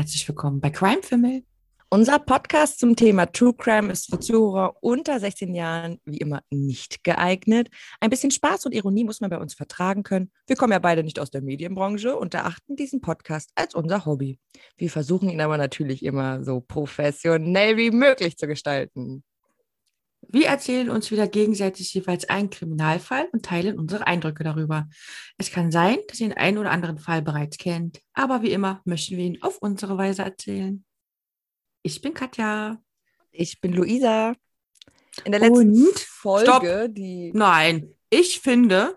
herzlich willkommen bei Crime Family. Unser Podcast zum Thema True Crime ist für Zuhörer unter 16 Jahren wie immer nicht geeignet. Ein bisschen Spaß und Ironie muss man bei uns vertragen können. Wir kommen ja beide nicht aus der Medienbranche und erachten diesen Podcast als unser Hobby. Wir versuchen ihn aber natürlich immer so professionell wie möglich zu gestalten. Wir erzählen uns wieder gegenseitig jeweils einen Kriminalfall und teilen unsere Eindrücke darüber. Es kann sein, dass ihr den einen oder anderen Fall bereits kennt, aber wie immer möchten wir ihn auf unsere Weise erzählen. Ich bin Katja. Ich bin Luisa. In der letzten Und Folge, stopp. die. Nein, ich finde,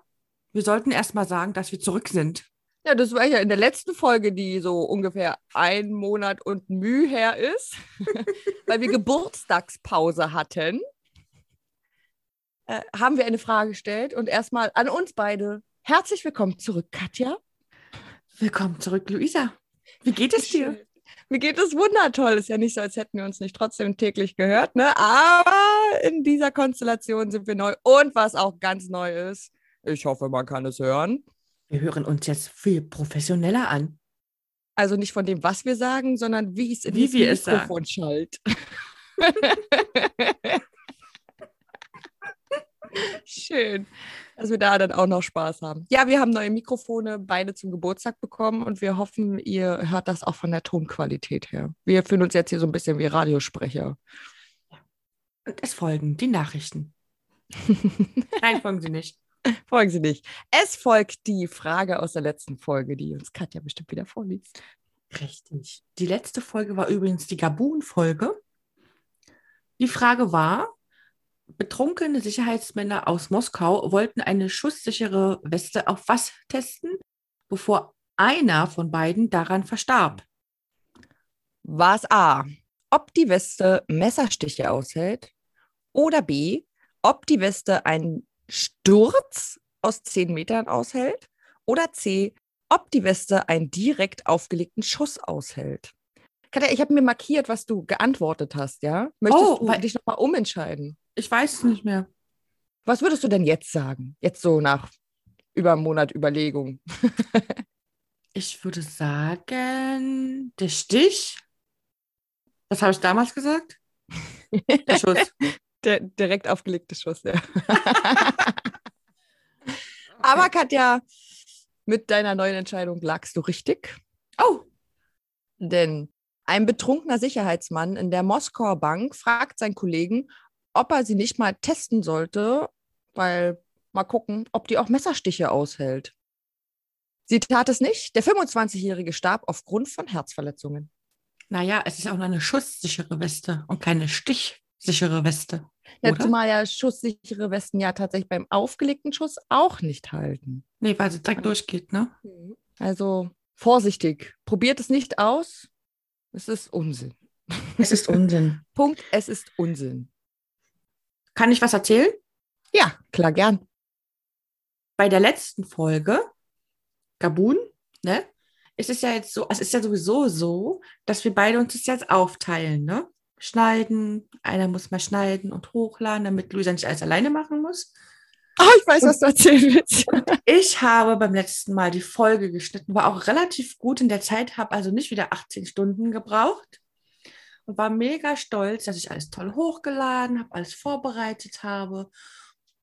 wir sollten erst mal sagen, dass wir zurück sind. Ja, das war ja in der letzten Folge, die so ungefähr ein Monat und Mühe her ist, weil wir Geburtstagspause hatten. Äh, haben wir eine Frage gestellt und erstmal an uns beide. Herzlich willkommen zurück, Katja. Willkommen zurück, Luisa. Wie geht es dir? Mir geht es wundertoll. Ist ja nicht so, als hätten wir uns nicht trotzdem täglich gehört, ne? Aber in dieser Konstellation sind wir neu. Und was auch ganz neu ist, ich hoffe, man kann es hören. Wir hören uns jetzt viel professioneller an. Also nicht von dem, was wir sagen, sondern wie es in Wie das Mikrofon schallt. Schön, dass wir da dann auch noch Spaß haben. Ja, wir haben neue Mikrofone beide zum Geburtstag bekommen und wir hoffen, ihr hört das auch von der Tonqualität her. Wir fühlen uns jetzt hier so ein bisschen wie Radiosprecher. Und es folgen die Nachrichten. Nein, folgen sie nicht. Folgen Sie nicht. Es folgt die Frage aus der letzten Folge, die uns Katja bestimmt wieder vorliest. Richtig. Die letzte Folge war übrigens die Gabun-Folge. Die Frage war, betrunkene Sicherheitsmänner aus Moskau wollten eine schusssichere Weste auf was testen, bevor einer von beiden daran verstarb. War es A, ob die Weste Messerstiche aushält? Oder B, ob die Weste einen Sturz aus 10 Metern aushält? Oder C, ob die Weste einen direkt aufgelegten Schuss aushält? Katja, ich habe mir markiert, was du geantwortet hast, ja? Möchtest Oh, du dich nochmal umentscheiden? Ich weiß es nicht mehr. Was würdest du denn jetzt sagen? Jetzt so nach über einem Monat Überlegung. Ich würde sagen, der Stich. Was habe ich damals gesagt? Der Schuss. Der direkt aufgelegte Schuss, ja. Aber Katja, mit deiner neuen Entscheidung lagst du richtig. Oh, Denn ein betrunkener Sicherheitsmann in der Moskauer Bank fragt seinen Kollegen, ob er sie nicht mal testen sollte, weil mal gucken, ob die auch Messerstiche aushält. Sie tat es nicht. Der 25-Jährige starb aufgrund von Herzverletzungen. naja, es ist auch noch eine schusssichere Weste und keine stichsichere Weste. Ja, Oder? zumal ja schusssichere Westen ja tatsächlich beim aufgelegten Schuss auch nicht halten. Nee, weil sie direkt durchgeht, ne? Also vorsichtig. Probiert es nicht aus. Es ist Unsinn. Es ist Unsinn. Punkt, es ist Unsinn. Kann ich was erzählen? Ja, klar, gern. Bei der letzten Folge, Gabun, ne? Es ist ja jetzt so, es ist ja sowieso so, dass wir beide uns das jetzt aufteilen, ne? Schneiden, einer muss mal schneiden und hochladen, damit Luisa nicht alles alleine machen muss. Oh, ich weiß, was du erzählen willst. Ich habe beim letzten Mal die Folge geschnitten, war auch relativ gut in der Zeit, habe also nicht wieder 18 Stunden gebraucht und war mega stolz, dass ich alles toll hochgeladen habe, alles vorbereitet habe.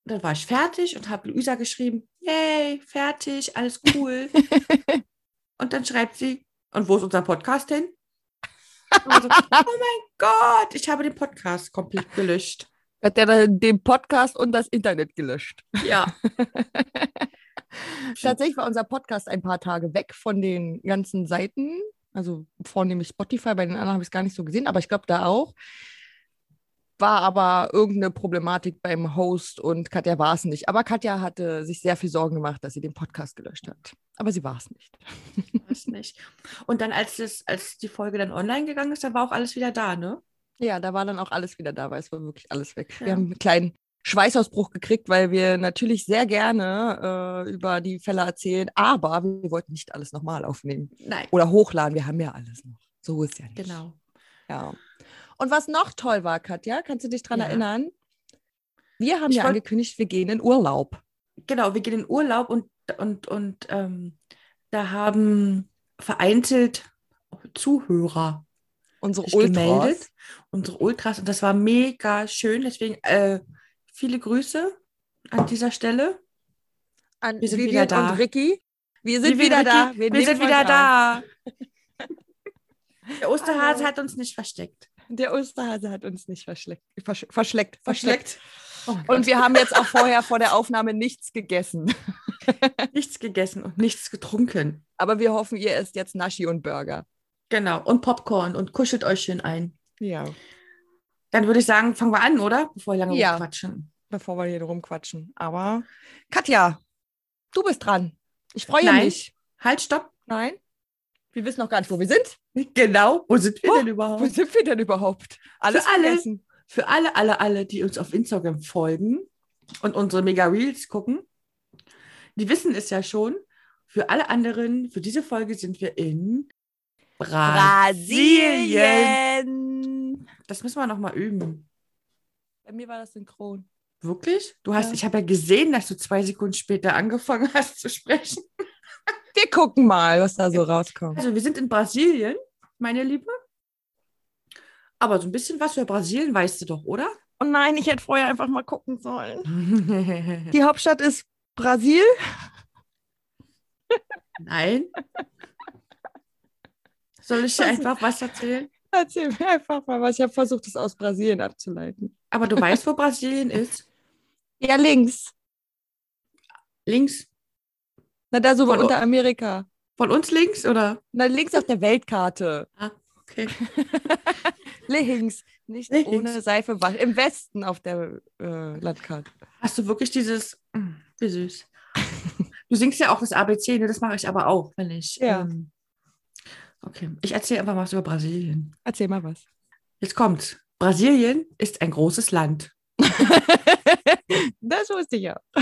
Und dann war ich fertig und habe Luisa geschrieben, yay, fertig, alles cool. und dann schreibt sie, und wo ist unser Podcast hin? Und so, oh mein Gott, ich habe den Podcast komplett gelöscht. Hat der dann den Podcast und das Internet gelöscht. Ja. Tatsächlich war unser Podcast ein paar Tage weg von den ganzen Seiten. Also vornehmlich Spotify, bei den anderen habe ich es gar nicht so gesehen, aber ich glaube da auch. War aber irgendeine Problematik beim Host und Katja war es nicht. Aber Katja hatte sich sehr viel Sorgen gemacht, dass sie den Podcast gelöscht hat. Aber sie war es nicht. Weiß nicht. Und dann, als, das, als die Folge dann online gegangen ist, dann war auch alles wieder da, ne? Ja, da war dann auch alles wieder da, weil es war wirklich alles weg. Ja. Wir haben einen kleinen Schweißausbruch gekriegt, weil wir natürlich sehr gerne äh, über die Fälle erzählen, aber wir wollten nicht alles nochmal aufnehmen Nein. oder hochladen. Wir haben ja alles noch. So ist ja nicht. Genau. Ja. Und was noch toll war, Katja, kannst du dich daran Ja. erinnern? Wir haben Ich ja wollt- angekündigt, wir gehen in Urlaub. Genau, wir gehen in Urlaub und, und, und ähm, da haben vereinzelt Zuhörer Unsere Ultras. gemeldet. Unsere Ultras. Und das war mega schön. Deswegen äh, viele Grüße an dieser Stelle. An Wir sind Vivian wieder da. und Ricky. Wir sind Liebe wieder da. Ricky, Wir, nehmen sind wieder da. Der Osterhase hat uns nicht versteckt. Der Osterhase hat uns nicht verschleckt. Versch verschleckt. Verschleckt. Oh Und wir haben jetzt auch vorher vor der Aufnahme nichts gegessen. nichts gegessen und nichts getrunken. Aber wir hoffen, ihr esst jetzt Naschi und Burger. Genau. Und Popcorn und kuschelt euch schön ein. Ja. Dann würde ich sagen, fangen wir an, oder? Bevor wir lange Ja. quatschen. Bevor wir hier rumquatschen. Aber Katja, du bist dran. Ich freue Nein. mich. Halt, stopp. Nein? Wir wissen noch gar nicht, wo wir sind. Genau. Wo sind wir Oh, denn Wo überhaupt? sind wir denn überhaupt? Alles alle. vergessen. Für alle, alle, alle, die uns auf Instagram folgen und unsere Mega Reels gucken, die wissen es ja schon. Für alle anderen, für diese Folge sind wir in Brasilien. Brasilien. Das müssen wir noch mal üben. Bei mir war das synchron. Wirklich? Du hast, Ja. ich habe ja gesehen, dass du zwei Sekunden später angefangen hast zu sprechen. Wir gucken mal, was da so rauskommt. Also wir sind in Brasilien, meine Liebe. Aber so ein bisschen was für Brasilien weißt du doch, oder? Oh nein, ich hätte vorher einfach mal gucken sollen. Die Hauptstadt ist Brasil. Nein. Soll ich dir einfach was erzählen? Erzähl mir einfach mal was. Ich habe versucht, es aus Brasilien abzuleiten. Aber du weißt, wo Brasilien ist? Ja, links. Links. Na, da so Von- unter Amerika. Von uns links, oder? Na, links auf der Weltkarte. Okay. Links. Nicht Links. ohne Seife. Im Westen auf der äh, Landkarte. Hast du wirklich dieses, Mm, wie süß. Du singst ja auch das ABC, ne? das mache ich aber auch, wenn ich. Ja. Ähm, okay, ich erzähle einfach was über Brasilien. Erzähl mal was. Jetzt kommt's. Brasilien ist ein großes Land. das wusste ich ja.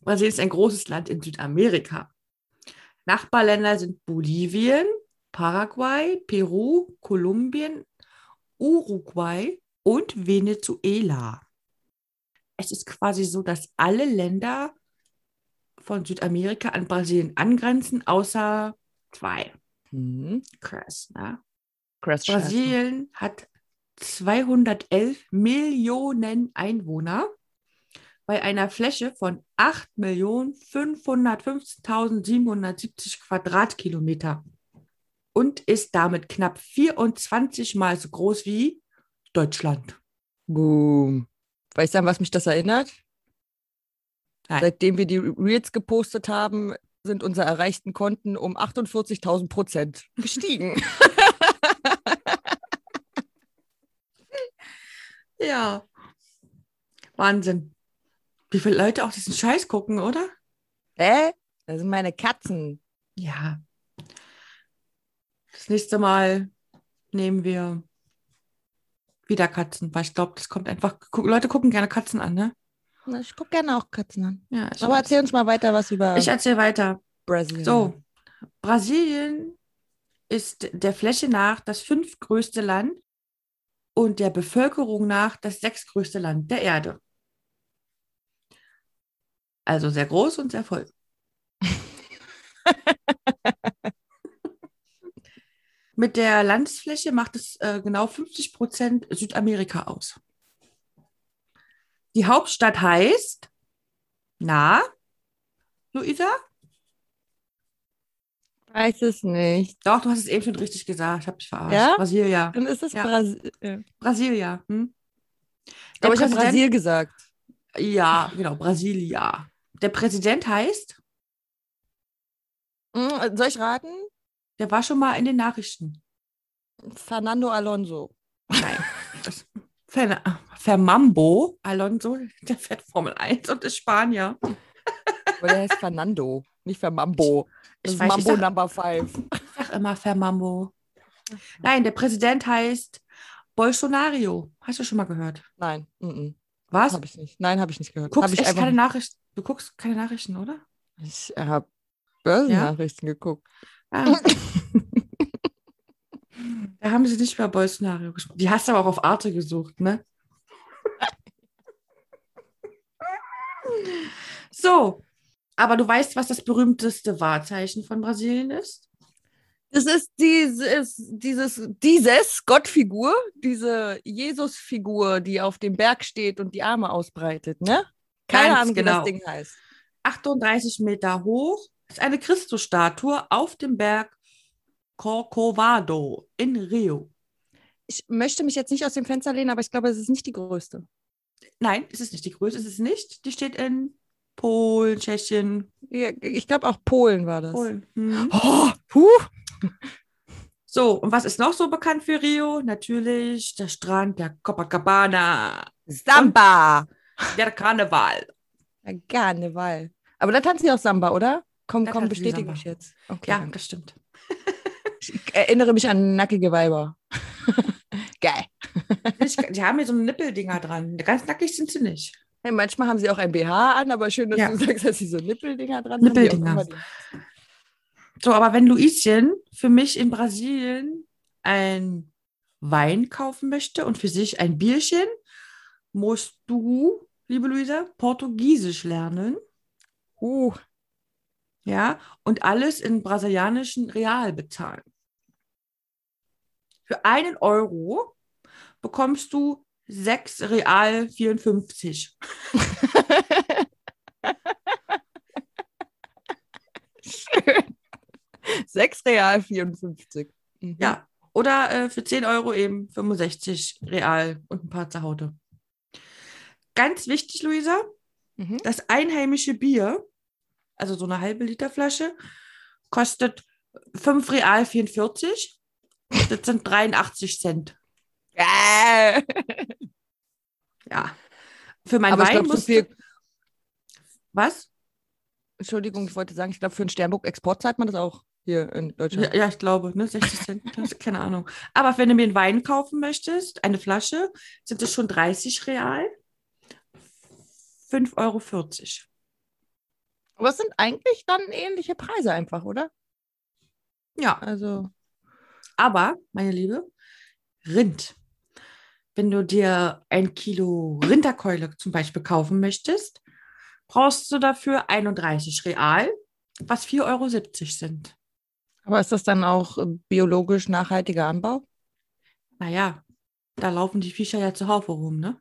Brasilien ist ein großes Land in Südamerika. Nachbarländer sind Bolivien, Paraguay, Peru, Kolumbien, Uruguay und Venezuela. Es ist quasi so, dass alle Länder von Südamerika an Brasilien angrenzen, außer zwei. Hm. Krass, ne? Crash Brasilien hat 211 Millionen Einwohner bei einer Fläche von 8.515.770 Quadratkilometer und ist damit knapp 24 Mal so groß wie Deutschland. Boom. Weißt du, an was mich das erinnert? Nein. Seitdem wir die Reels gepostet haben, sind unsere erreichten Konten um 48.000 Prozent gestiegen. Ja. Wahnsinn. Wie viele Leute auch diesen Scheiß gucken, oder? Hä? Das sind meine Katzen. Ja. Das nächste Mal nehmen wir wieder Katzen, weil ich glaube, das kommt einfach. Leute gucken gerne Katzen an, ne? Ich gucke gerne auch Katzen an. Ja, Aber weiß. erzähl uns mal weiter was über Ich erzähle weiter. Brasilien. So, Brasilien ist der Fläche nach das fünftgrößte Land und der Bevölkerung nach das sechstgrößte Land der Erde. Also sehr groß und sehr voll. Mit der Landsfläche macht es äh, genau 50 Prozent Südamerika aus. Die Hauptstadt heißt, na, Luisa? Weiß es nicht. Doch, du hast es eben schon richtig gesagt. Ich habe dich verarscht. Ja? Brasilia. Dann ist es Ja. Brasil. äh, Brasilia. Hm? Aber ich habe Brasil gesagt. Ja, genau, Brasilia. Der Präsident heißt, Hm, soll ich raten? der war schon mal in den Nachrichten. Fernando Alonso. Nein. Fer Fermambo Alonso, der fährt Formel 1 und ist Spanier. Weil der heißt Fernando, nicht Fermambo. Das Ich ist weiß, Mambo sag- Number 5. Ich sag immer Fermambo. Nein, der Präsident heißt Bolsonaro. Hast du schon mal gehört? Nein, mm Was? habe ich nicht. Nein, habe ich nicht gehört. Guckst ich echt keine Nachrichten? Du guckst keine Nachrichten, oder? Ich habe Börsennachrichten geguckt. Ah. da haben sie nicht über Bolsonaro gesprochen. Die hast du aber auch auf Arte gesucht, ne? so, aber du weißt, was das berühmteste Wahrzeichen von Brasilien ist? Das ist dieses, dieses, dieses Gottfigur, diese Jesusfigur, die auf dem Berg steht und die Arme ausbreitet, ne? Keine Ganz Ahnung, wie genau. das Ding heißt. 38 Meter hoch ist eine Christusstatue auf dem Berg Corcovado in Rio. Ich möchte mich jetzt nicht aus dem Fenster lehnen, aber ich glaube, es ist nicht die größte. Nein, es ist nicht die größte, es ist nicht. Die steht in Polen, Tschechien, Ja, Ich glaube, auch Polen war das. Polen. Hm. Oh, huh. So, und was ist noch so bekannt für Rio? Natürlich der Strand, der Copacabana, Samba. der Karneval. Ja, Karneval. Aber da tanzen sie auch Samba, oder? Komm, Da komm, bestätige mich jetzt. Okay, Ja, danke. das stimmt. Ich erinnere mich an nackige Weiber. Geil. Die haben hier so Nippeldinger dran. Ganz nackig sind sie nicht. Hey, manchmal haben sie auch ein BH an, aber schön, dass Ja. du sagst, dass sie so Nippeldinger dran Nippeldinger. haben. So, aber wenn Luischen für mich in Brasilien ein Wein kaufen möchte und für sich ein Bierchen, musst du, liebe Luisa, Portugiesisch lernen. Uh, Ja, und alles in brasilianischen Real bezahlen. Für einen Euro bekommst du 6 Real 54. schön. 6 Real 54. Mhm. Ja, oder äh, für 10 Euro eben 65 Real und ein paar Zerhaute. Ganz wichtig, Luisa, Mhm. das einheimische Bier, also so eine halbe Liter Flasche, kostet 5 Real 44. Das sind 83 Cent. Geil. Ja. Für mein Aber ich Wein glaube, so musst du... Was? Entschuldigung, ich wollte sagen, ich glaube, für einen Sternburg-Export zahlt man das auch hier in Deutschland. Ja, ja, ich glaube, ne, 60 Cent, keine Ahnung. Aber wenn du mir einen Wein kaufen möchtest, eine Flasche, sind es schon 30 Real. 5,40 Euro. Aber es sind eigentlich dann ähnliche Preise einfach, oder? Ja, Also. aber, meine Liebe, Rind. Wenn du dir ein Kilo Rinderkeule zum Beispiel kaufen möchtest, brauchst du dafür 31 Real, was 4,70 Euro sind. Aber ist das dann auch äh, biologisch nachhaltiger Anbau? Naja, da laufen die Viecher ja zuhauf rum, ne?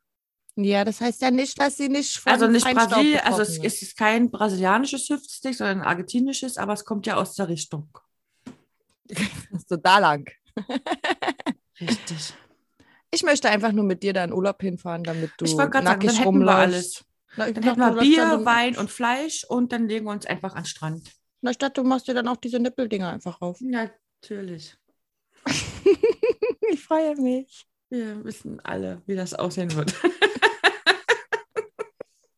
Ja, das heißt ja nicht, dass sie nicht von Also nicht Brasilien, also es ist. ist kein brasilianisches Hüftstick, sondern ein argentinisches, aber es kommt ja aus der Richtung. so da lang. Richtig. Ich möchte einfach nur mit dir da in Urlaub hinfahren, damit du ich gerade sagen, nackig dann hätten wir rumläufst. alles. Na, ich Dann hätten wir Bier, dann- Wein und Fleisch und dann legen wir uns einfach an den Strand. Na, dachte, du machst dir dann auch diese Nippeldinger einfach auf. Natürlich. Ich freue mich. Wir wissen alle, wie das aussehen wird.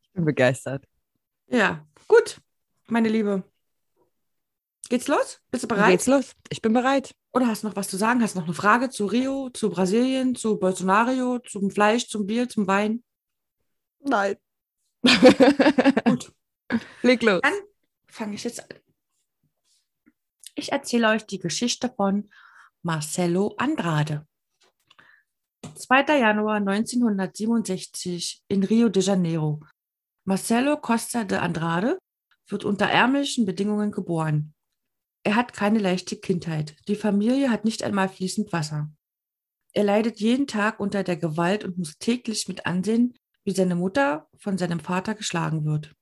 Ich bin begeistert. ja, gut, meine Liebe. Geht's los? Bist du bereit? Geht's los? Ich bin bereit. Oder hast du noch was zu sagen? Hast du noch eine Frage zu Rio, zu Brasilien, zu Bolsonaro, zum Fleisch, zum Bier, zum Wein? Nein. Gut. Leg los. Dann fange ich jetzt an. Ich erzähle euch die Geschichte von Marcelo Andrade. 2. Januar 1967 in Rio de Janeiro. Marcelo Costa de Andrade wird unter ärmlichen Bedingungen geboren. Er hat keine leichte Kindheit. Die Familie hat nicht einmal fließend Wasser. Er leidet jeden Tag unter der Gewalt und muss täglich mit ansehen, wie seine Mutter von seinem Vater geschlagen wird.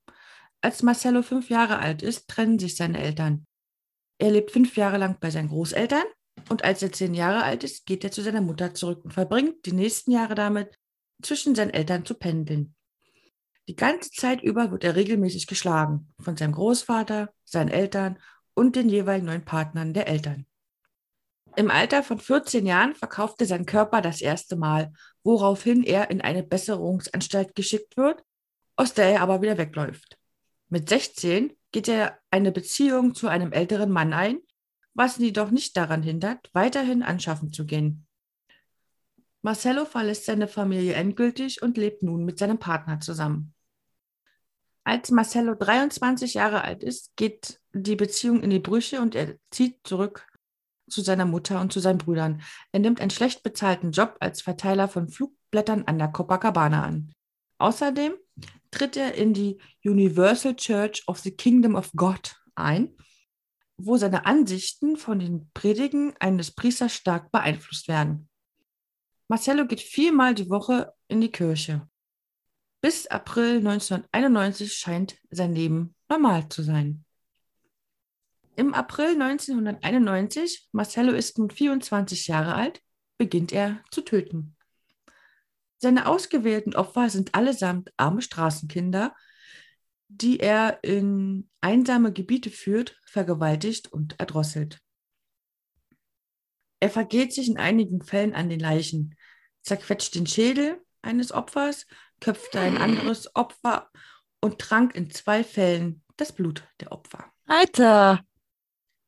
Als Marcello fünf Jahre alt ist, trennen sich seine Eltern. Er lebt fünf Jahre lang bei seinen Großeltern und als er zehn Jahre alt ist, geht er zu seiner Mutter zurück und verbringt die nächsten Jahre damit, zwischen seinen Eltern zu pendeln. Die ganze Zeit über wird er regelmäßig geschlagen von seinem Großvater, seinen Eltern und den jeweiligen neuen Partnern der Eltern. Im Alter von 14 Jahren verkauft er seinen Körper das erste Mal, woraufhin er in eine Besserungsanstalt geschickt wird, aus der er aber wieder wegläuft. Mit 16 geht er eine Beziehung zu einem älteren Mann ein, was ihn jedoch nicht daran hindert, weiterhin anschaffen zu gehen. Marcello verlässt seine Familie endgültig und lebt nun mit seinem Partner zusammen. Als Marcello 23 Jahre alt ist, geht die Beziehung in die Brüche und er zieht zurück zu seiner Mutter und zu seinen Brüdern. Er nimmt einen schlecht bezahlten Job als Verteiler von Flugblättern an der Copacabana an. Außerdem tritt er in die Universal Church of the Kingdom of God ein, wo seine Ansichten von den Predigen eines Priesters stark beeinflusst werden. Marcello geht viermal die Woche in die Kirche. Bis April 1991 scheint sein Leben normal zu sein. Im April 1991, Marcello ist nun 24 Jahre alt, beginnt er zu töten. Seine ausgewählten Opfer sind allesamt arme Straßenkinder, die er in einsame Gebiete führt, vergewaltigt und erdrosselt. Er vergeht sich in einigen Fällen an den Leichen, zerquetscht den Schädel eines Opfers, köpfte ein anderes Opfer und trank in zwei Fällen das Blut der Opfer. Alter!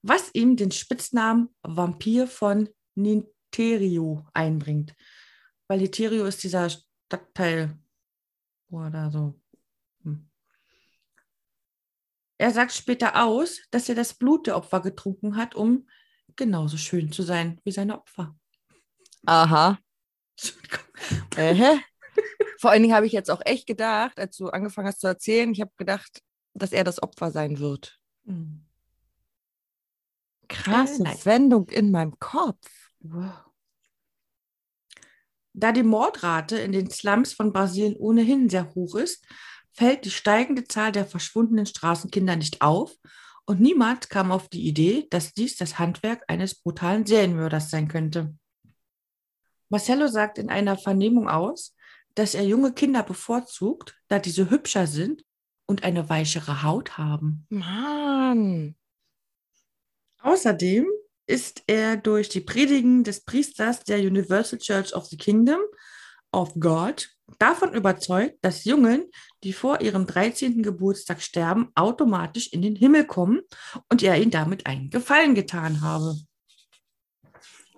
Was ihm den Spitznamen Vampir von Ninterio einbringt. Weil Ninterio ist dieser Stadtteil, wo er da so. Hm. Er sagt später aus, dass er das Blut der Opfer getrunken hat, um genauso schön zu sein wie seine Opfer. Aha. Äh, Vor allen Dingen habe ich jetzt auch echt gedacht, als du angefangen hast zu erzählen, ich habe gedacht, dass er das Opfer sein wird. Hm. Krasse Nein. Wendung in meinem Kopf. Wow. Da die Mordrate in den Slums von Brasilien ohnehin sehr hoch ist, fällt die steigende Zahl der verschwundenen Straßenkinder nicht auf und niemand kam auf die Idee, dass dies das Handwerk eines brutalen Serienmörders sein könnte. Marcello sagt in einer Vernehmung aus, dass er junge Kinder bevorzugt, da diese hübscher sind und eine weichere Haut haben. Mann. Außerdem ist er durch die Predigen des Priesters der Universal Church of the Kingdom of God davon überzeugt, dass Jungen, die vor ihrem 13. Geburtstag sterben, automatisch in den Himmel kommen und er ihnen damit einen Gefallen getan habe.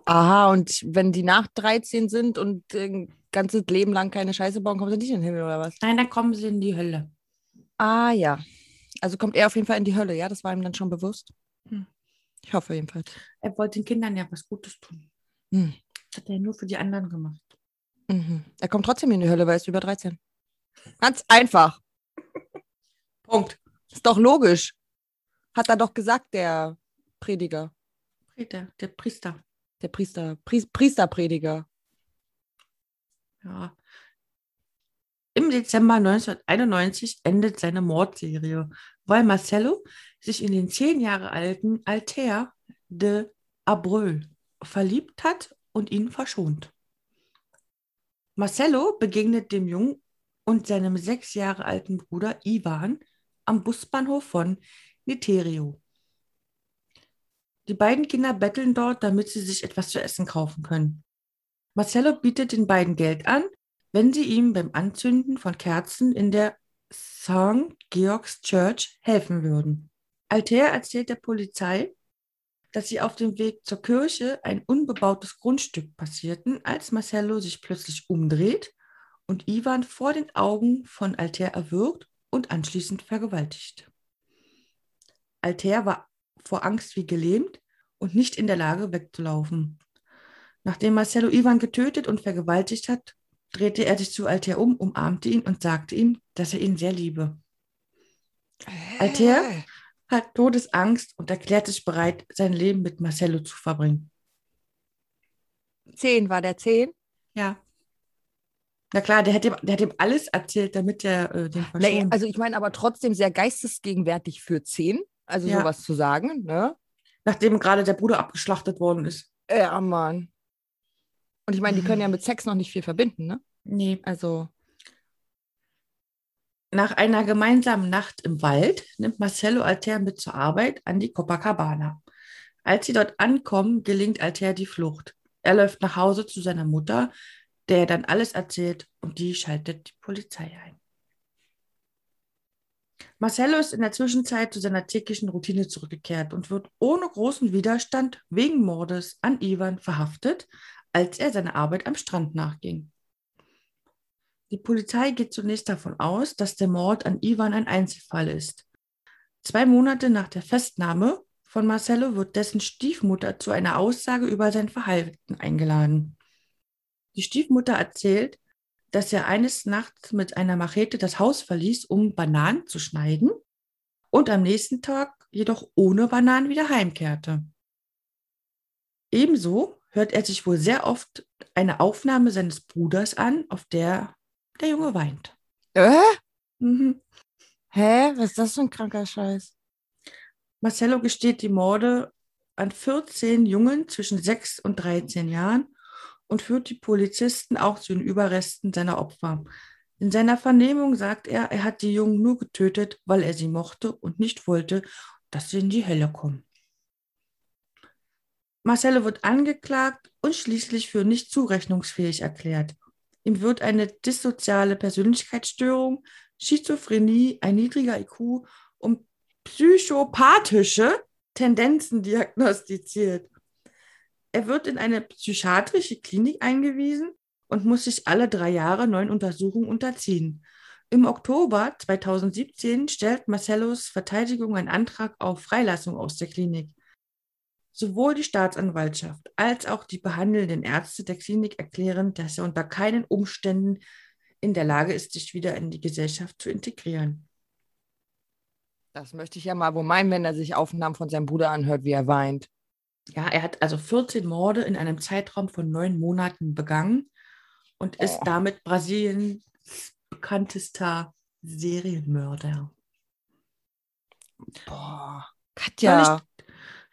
Aha, und wenn die nach 13 sind und ein ganzes Leben lang keine Scheiße bauen, kommen sie nicht in den Himmel oder was? Nein, dann kommen sie in die Hölle. Ah ja. Also kommt er auf jeden Fall in die Hölle, ja? Das war ihm dann schon bewusst. Hm. Ich hoffe jedenfalls. Er wollte den Kindern ja was Gutes tun. Hm. Das hat er nur für die anderen gemacht. Mhm. Er kommt trotzdem in die Hölle, weil er ist über 13. Ganz einfach. Punkt. Ist doch logisch. Hat er doch gesagt, der Prediger. Peter, der Priester. Der Priester. Pri Priesterprediger. Ja. Im Dezember 1991 endet seine Mordserie, weil Marcello sich in den zehn Jahre alten Alter de Abreu verliebt hat und ihn verschont. Marcello begegnet dem Jungen und seinem sechs Jahre alten Bruder Ivan am Busbahnhof von Niterio. Die beiden Kinder betteln dort, damit sie sich etwas zu essen kaufen können. Marcello bietet den beiden Geld an, wenn sie ihm beim Anzünden von Kerzen in der St. Georg's Church helfen würden. Altair erzählt der Polizei, dass sie auf dem Weg zur Kirche ein unbebautes Grundstück passierten, als Marcello sich plötzlich umdreht und Ivan vor den Augen von Altair erwürgt und anschließend vergewaltigt. Altair war vor Angst wie gelähmt und nicht in der Lage wegzulaufen. Nachdem Marcello Ivan getötet und vergewaltigt hat, drehte er sich zu Altair um, umarmte ihn und sagte ihm, dass er ihn sehr liebe. Altair hat Todesangst und erklärt sich bereit, sein Leben mit Marcello zu verbringen. Zehn war der zehn? Ja. Na klar, der hat ihm, der hat ihm alles erzählt, damit er äh, den Nee, verschont. also ich meine aber trotzdem sehr geistesgegenwärtig für zehn. Also Ja. sowas zu sagen, ne? Nachdem gerade der Bruder abgeschlachtet worden ist. Ja, Mann. Und ich meine, die können ja mit Sex noch nicht viel verbinden, ne? Nee. Also, Nach einer gemeinsamen Nacht im Wald nimmt Marcello Altair mit zur Arbeit an die Copacabana. Als sie dort ankommen, gelingt Altair die Flucht. Er läuft nach Hause zu seiner Mutter, der er dann alles erzählt und die schaltet die Polizei ein. Marcello ist in der Zwischenzeit zu seiner täglichen Routine zurückgekehrt und wird ohne großen Widerstand wegen Mordes an Ivan verhaftet, als er seiner Arbeit am Strand nachging. Die Polizei geht zunächst davon aus, dass der Mord an Ivan ein Einzelfall ist. Zwei Monate nach der Festnahme von Marcello wird dessen Stiefmutter zu einer Aussage über sein Verhalten eingeladen. Die Stiefmutter erzählt, dass er eines Nachts mit einer Machete das Haus verließ, um Bananen zu schneiden und am nächsten Tag jedoch ohne Bananen wieder heimkehrte. Ebenso hört er sich wohl sehr oft eine Aufnahme seines Bruders an, auf der der Junge weint. Äh? Mhm. Hä? Was ist das für ein kranker Scheiß? Marcello gesteht die Morde an 14 Jungen zwischen 6 und 13 Jahren und führt die Polizisten auch zu den Überresten seiner Opfer. In seiner Vernehmung sagt er, er hat die Jungen nur getötet, weil er sie mochte und nicht wollte, dass sie in die Hölle kommen. Marcello wird angeklagt und schließlich für nicht zurechnungsfähig erklärt. Ihm wird eine dissoziale Persönlichkeitsstörung, Schizophrenie, ein niedriger IQ und psychopathische Tendenzen diagnostiziert. Er wird in eine psychiatrische Klinik eingewiesen und muss sich alle drei Jahre neuen Untersuchungen unterziehen. Im Oktober 2017 stellt Marcellos Verteidigung einen Antrag auf Freilassung aus der Klinik. Sowohl die Staatsanwaltschaft als auch die behandelnden Ärzte der Klinik erklären, dass er unter keinen Umständen in der Lage ist, sich wieder in die Gesellschaft zu integrieren. Das möchte ich ja mal wo meinen, wenn er sich Aufnahmen von seinem Bruder anhört, wie er weint. Ja, er hat also 14 Morde in einem Zeitraum von neun Monaten begangen und ist Oh. damit Brasiliens bekanntester Serienmörder. Boah. Katja.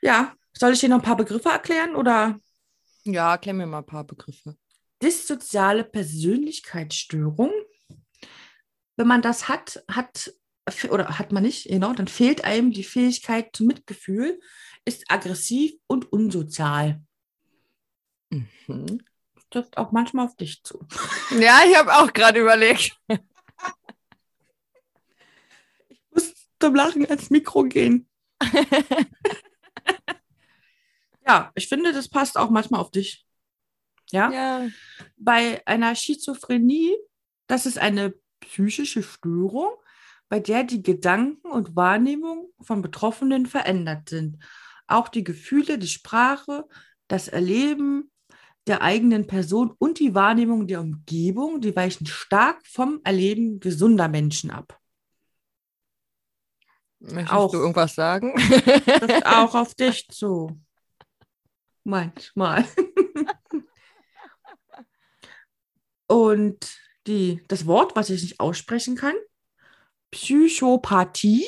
Ja, soll ich dir noch ein paar Begriffe erklären oder Ja, erklär mir mal ein paar Begriffe. dissoziale Persönlichkeitsstörung? Wenn man das hat, hat oder hat man nicht, genau, dann fehlt einem die Fähigkeit zum Mitgefühl, ist aggressiv und unsozial. Mhm. Trifft auch manchmal auf dich zu. Ja, ich habe auch gerade überlegt. muss zum Lachen ans Mikro gehen. ja, ich finde, das passt auch manchmal auf dich. Ja? Ja. Bei einer Schizophrenie, das ist eine psychische Störung, bei der die Gedanken und Wahrnehmung von Betroffenen verändert sind. Auch die Gefühle, die Sprache, das Erleben der eigenen Person und die Wahrnehmung der Umgebung, die weichen stark vom Erleben gesunder Menschen ab. Möchtest Auch. du irgendwas sagen? trifft auch auf dich zu. Manchmal. Und die, das Wort, was ich nicht aussprechen kann, Psychopathie,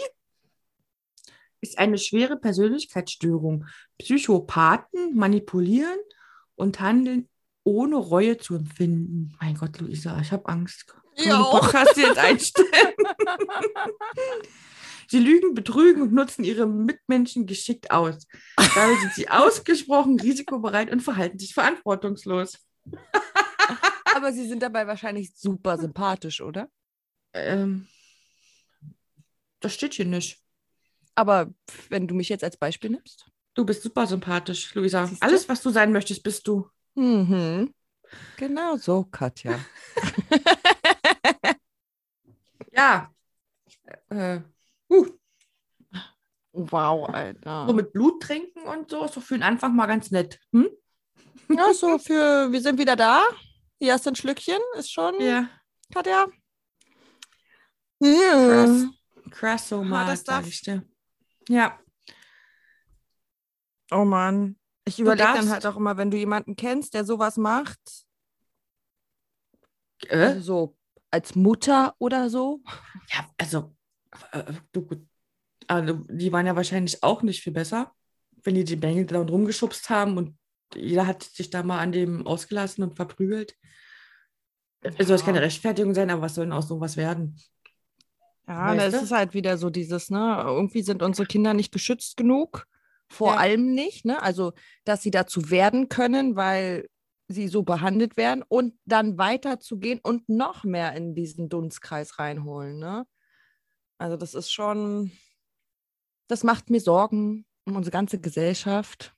ist eine schwere Persönlichkeitsstörung. Psychopathen manipulieren und handeln ohne Reue zu empfinden. Mein Gott, Luisa, ich habe Angst. Können Ja, auch. Podcast jetzt einstellen? Sie lügen, betrügen und nutzen ihre Mitmenschen geschickt aus. Dabei sind sie ausgesprochen risikobereit und verhalten sich verantwortungslos. Aber sie sind dabei wahrscheinlich super sympathisch, oder? Ähm, das steht hier nicht. Aber wenn du mich jetzt als Beispiel nimmst. Du bist super sympathisch, Luisa. Siehst du? Alles, was du sein möchtest, bist du. Mhm. Genau so, Katja. Ja. Äh, uh, Wow, Alter. so mit Blut trinken und so ist doch für den Anfang mal ganz nett. Hm? Ja, so für, wir sind wieder da. Hier du ein Schlückchen, ist schon, Ja. Katja. Krass. Ja. Krass, so Harter mal. Ja. Oh Mann. Ich überlege dann halt auch immer, wenn du jemanden kennst, der sowas macht, Äh? also so als Mutter oder so. Ja, also, du, also, die waren ja wahrscheinlich auch nicht viel besser, wenn die die Bengel da rumgeschubst haben und jeder hat sich da mal an dem ausgelassen und verprügelt. Es soll jetzt keine Rechtfertigung sein, aber was soll denn aus sowas werden? Ja, du? ist halt wieder so dieses, ne, irgendwie sind unsere Kinder nicht geschützt genug. Vor Ja. allem nicht, ne? Also, dass sie dazu werden können, weil sie so behandelt werden und dann weiterzugehen und noch mehr in diesen Dunstkreis reinholen, ne? Also, das ist schon, das macht mir Sorgen um unsere ganze Gesellschaft.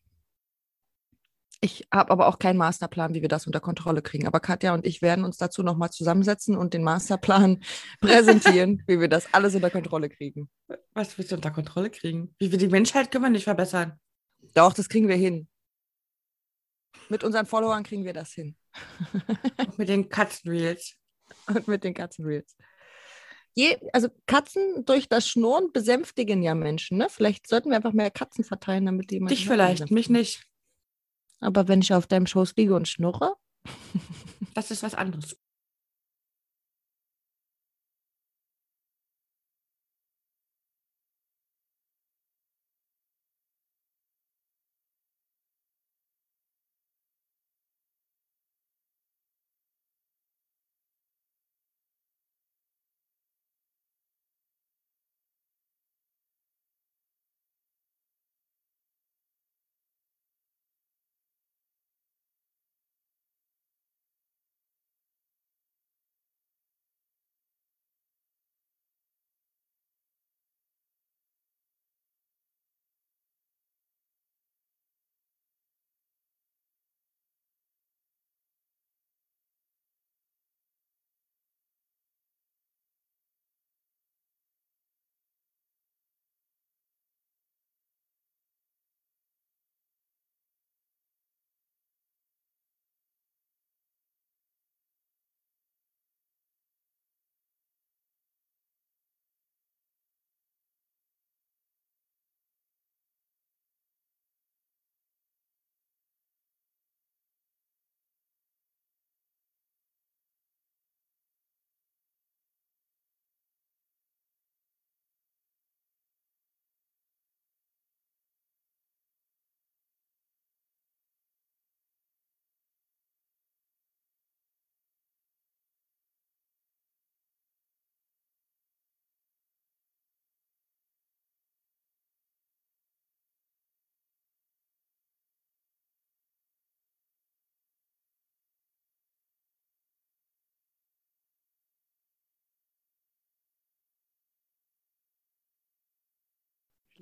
Ich habe aber auch keinen Masterplan, wie wir das unter Kontrolle kriegen. Aber Katja und ich werden uns dazu nochmal zusammensetzen und den Masterplan präsentieren, wie wir das alles unter Kontrolle kriegen. Was willst du unter Kontrolle kriegen? Wie wir die Menschheit können wir nicht verbessern. Doch, das kriegen wir hin. Mit unseren Followern kriegen wir das hin. Mit den Katzenreels. Und mit den Katzenreels. Je, also Katzen durch das Schnurren besänftigen ja Menschen, ne? Vielleicht sollten wir einfach mehr Katzen verteilen, damit die Dich vielleicht, mich nicht. Aber wenn ich auf deinem Schoß liege und schnurre, Das ist was anderes.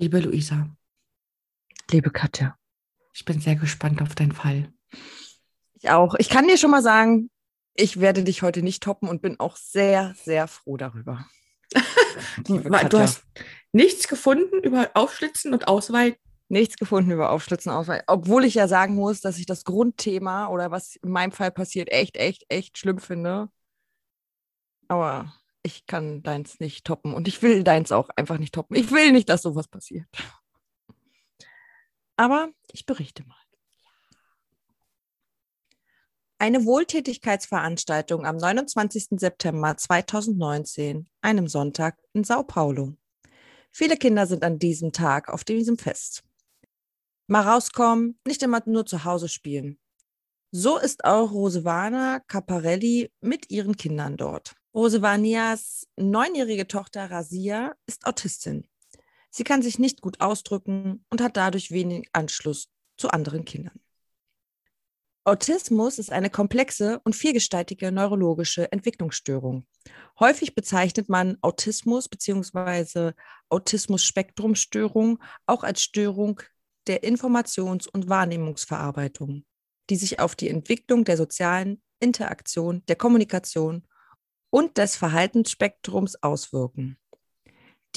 Liebe Luisa, liebe Katja. ich bin sehr gespannt auf deinen Fall. Ich auch. Ich kann dir schon mal sagen, ich werde dich heute nicht toppen und bin auch sehr, sehr froh darüber. Liebe du hast nichts gefunden über Aufschlitzen und Ausweiten? Nichts gefunden über Aufschlitzen, Ausweiten. Obwohl ich ja sagen muss, dass ich das Grundthema oder was in meinem Fall passiert, echt, echt, echt schlimm finde. Aber ich kann deins nicht toppen und ich will deins auch einfach nicht toppen. Ich will nicht, dass sowas passiert. Aber ich berichte mal. Eine Wohltätigkeitsveranstaltung am 29. September 2019, einem Sonntag in Sao Paulo. Viele Kinder sind an diesem Tag auf diesem Fest. Mal rauskommen, nicht immer nur zu Hause spielen. So ist auch Rosevana Caparelli mit ihren Kindern dort. Rosevanias neunjährige Tochter Razia ist Autistin. Sie kann sich nicht gut ausdrücken und hat dadurch wenig Anschluss zu anderen Kindern. Autismus ist eine komplexe und vielgestaltige neurologische Entwicklungsstörung. Häufig bezeichnet man Autismus bzw. Autismus-Spektrumstörung auch als Störung der Informations- und Wahrnehmungsverarbeitung, die sich auf die Entwicklung der sozialen Interaktion, der Kommunikation und des Verhaltensspektrums auswirken.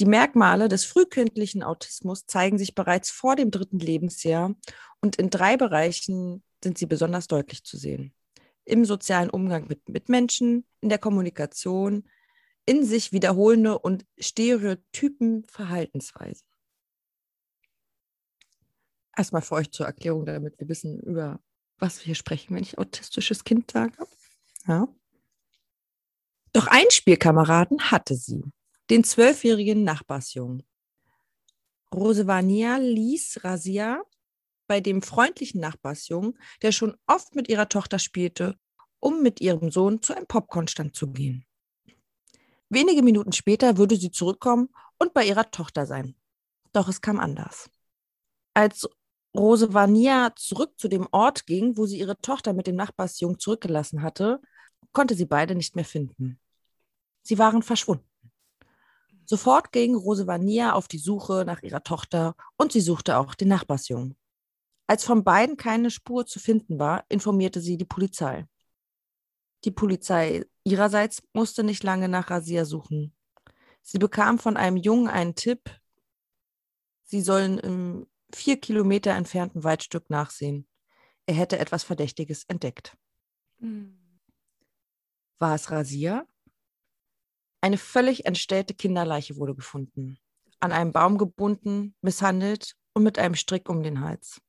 Die Merkmale des frühkindlichen Autismus zeigen sich bereits vor dem dritten Lebensjahr und in drei Bereichen sind sie besonders deutlich zu sehen. Im sozialen Umgang mit Mitmenschen, in der Kommunikation, in sich wiederholende und stereotypen Verhaltensweisen. Erstmal für euch zur Erklärung, damit wir wissen, über was wir hier sprechen, wenn ich autistisches Kind sage. Ja. Doch einen Spielkameraden hatte sie, den zwölfjährigen Nachbarsjungen. Rosevania ließ Razia bei dem freundlichen Nachbarsjungen, der schon oft mit ihrer Tochter spielte, um mit ihrem Sohn zu einem Popcornstand zu gehen. Wenige Minuten später würde sie zurückkommen und bei ihrer Tochter sein. Doch es kam anders. Als Rosevania zurück zu dem Ort ging, wo sie ihre Tochter mit dem Nachbarsjungen zurückgelassen hatte, konnte sie beide nicht mehr finden. Sie waren verschwunden. Sofort ging Rosevania auf die Suche nach ihrer Tochter und sie suchte auch den Nachbarsjungen. Als von beiden keine Spur zu finden war, informierte sie die Polizei. Die Polizei ihrerseits musste nicht lange nach Rasia suchen. Sie bekam von einem Jungen einen Tipp, sie sollen im vier Kilometer entfernten Waldstück nachsehen. Er hätte etwas Verdächtiges entdeckt. Mhm. War es Rasia? Eine völlig entstellte Kinderleiche wurde gefunden, an einem Baum gebunden, misshandelt und mit einem Strick um den Hals.